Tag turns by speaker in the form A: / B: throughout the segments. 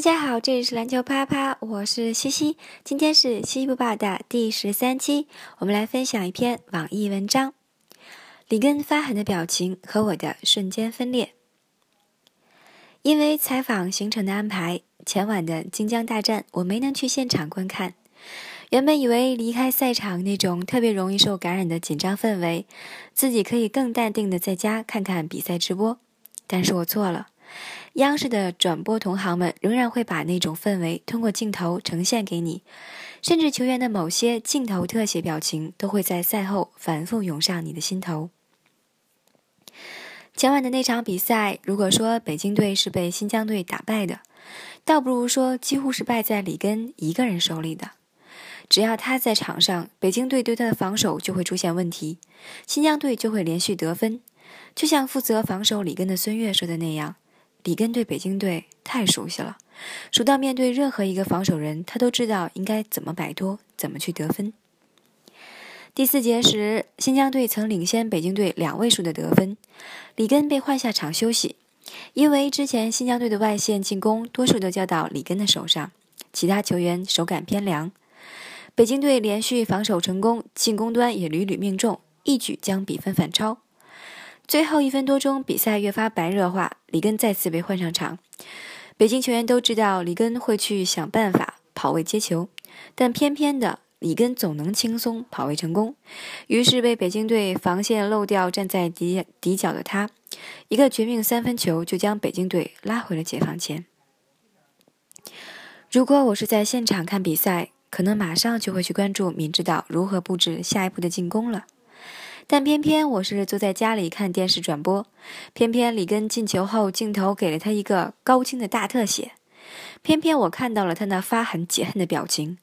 A: 大家好，这里是篮球啪啪，我是西西。今天是西西播报的第十三期，我们来分享一篇网易文章：里根发狠的表情和我的瞬间分裂。因为采访行程的安排，前晚的京江大战我没能去现场观看。原本以为离开赛场那种特别容易受感染的紧张氛围，自己可以更淡定的在家看看比赛直播，但是我错了。央视的转播同行们仍然会把那种氛围通过镜头呈现给你，甚至球员的某些镜头特写表情都会在赛后反复涌上你的心头。前晚的那场比赛，如果说北京队是被新疆队打败的，倒不如说几乎是败在里根一个人手里的。只要他在场上，北京队对他的防守就会出现问题，新疆队就会连续得分。就像负责防守里根的孙悦说的那样，里根对北京队太熟悉了，熟到面对任何一个防守人，他都知道应该怎么摆脱，怎么去得分。第四节时，新疆队曾领先北京队两位数的得分，里根被换下场休息，因为之前新疆队的外线进攻多数都交到里根的手上，其他球员手感偏凉。北京队连续防守成功，进攻端也屡屡命中，一举将比分反超。最后一分多钟，比赛越发白热化，里根再次被换上场。北京球员都知道里根会去想办法跑位接球，但偏偏的里根总能轻松跑位成功，于是被北京队防线漏掉站在底底角的他，一个绝命三分球就将北京队拉回了解放前。如果我是在现场看比赛，可能马上就会去关注明知道如何布置下一步的进攻了，但偏偏我是坐在家里看电视转播，偏偏里根进球后镜头给了他一个高清的大特写，偏偏我看到了他那发狠解恨的表情，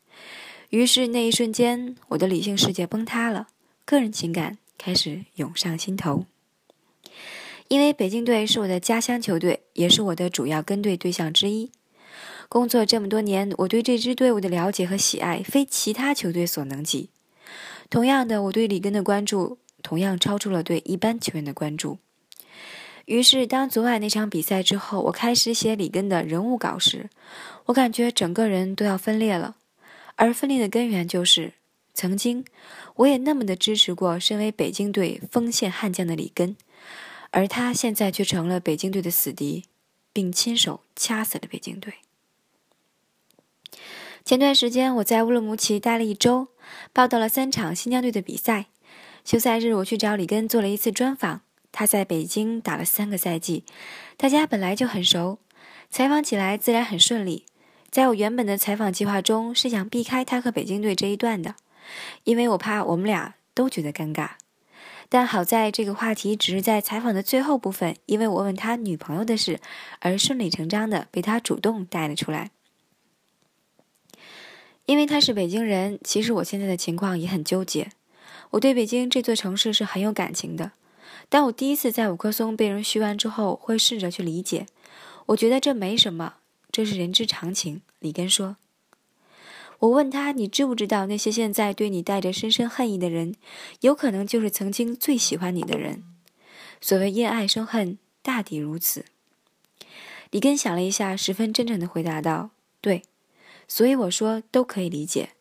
A: 于是那一瞬间我的理性世界崩塌了，个人情感开始涌上心头，因为北京队是我的家乡球队，也是我的主要跟队对象之一。工作这么多年，我对这支队伍的了解和喜爱非其他球队所能及。同样的，我对里根的关注同样超出了对一般球员的关注。于是，当昨晚那场比赛之后，我开始写里根的人物稿时，我感觉整个人都要分裂了。而分裂的根源就是，曾经我也那么的支持过身为北京队锋线悍将的里根，而他现在却成了北京队的死敌，并亲手掐死了北京队。前段时间我在乌鲁木齐待了一周，报道了三场新疆队的比赛。休赛日我去找里根做了一次专访。他在北京打了三个赛季，大家本来就很熟，采访起来自然很顺利。在我原本的采访计划中是想避开他和北京队这一段的，因为我怕我们俩都觉得尴尬。但好在这个话题只是在采访的最后部分，因为我问他女朋友的事，而顺理成章的被他主动带了出来。因为他是北京人，其实我现在的情况也很纠结。我对北京这座城市是很有感情的。当我第一次在五棵松被人嘘完之后，会试着去理解。我觉得这没什么，这是人之常情。里根说。我问他：“你知不知道那些现在对你带着深深恨意的人，有可能就是曾经最喜欢你的人？所谓因爱生恨，大抵如此。”里根想了一下，十分真诚地回答道：“对。”所以我说都可以理解，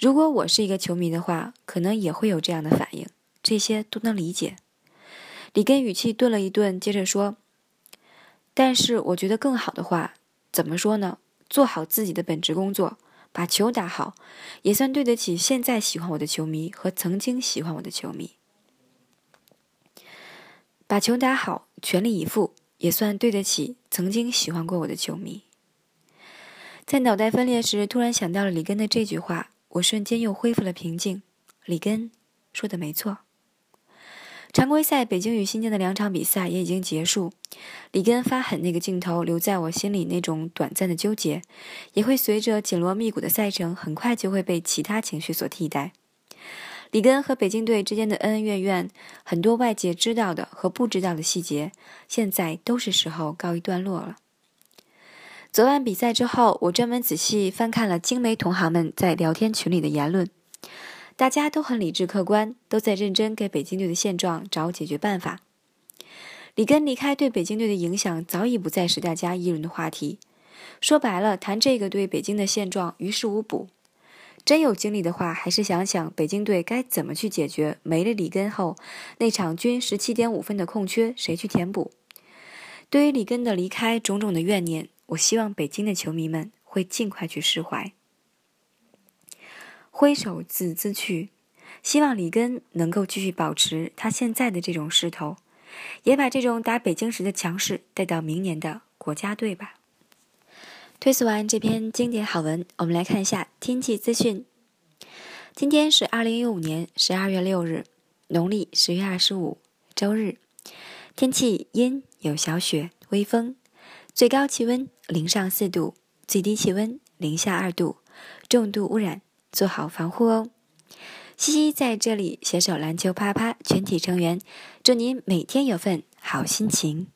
A: 如果我是一个球迷的话，可能也会有这样的反应，这些都能理解。里根语气顿了一顿，接着说：“但是我觉得更好的话，怎么说呢？做好自己的本职工作，把球打好，也算对得起现在喜欢我的球迷和曾经喜欢我的球迷。把球打好，全力以赴，也算对得起曾经喜欢过我的球迷。”在脑袋分裂时，突然想到了里根的这句话，我瞬间又恢复了平静。里根说的没错。常规赛北京与新疆的两场比赛也已经结束，里根发狠那个镜头留在我心里，那种短暂的纠结，也会随着紧锣密鼓的赛程，很快就会被其他情绪所替代。里根和北京队之间的恩恩怨怨，很多外界知道的和不知道的细节，现在都是时候告一段落了。昨晚比赛之后，我专门仔细翻看了京媒同行们在聊天群里的言论，大家都很理智客观，都在认真给北京队的现状找解决办法。里根离开对北京队的影响早已不再是大家议论的话题，说白了，谈这个对北京的现状于事无补。真有精力的话，还是想想北京队该怎么去解决没了里根后那场均十七点五分的空缺，谁去填补？对于里根的离开，种种的怨念，我希望北京的球迷们会尽快去释怀。挥手自兹去，希望里根能够继续保持他现在的这种势头，也把这种打北京时的强势带到明年的国家队吧。推送完这篇经典好文，我们来看一下天气资讯。今天是二零一五年十二月六日，农历十月二十五，周日。天气阴，有小雪，微风，最高气温零上四度，最低气温零下二度，重度污染，做好防护哦。西西在这里携手篮球啪啪全体成员，祝您每天有份好心情。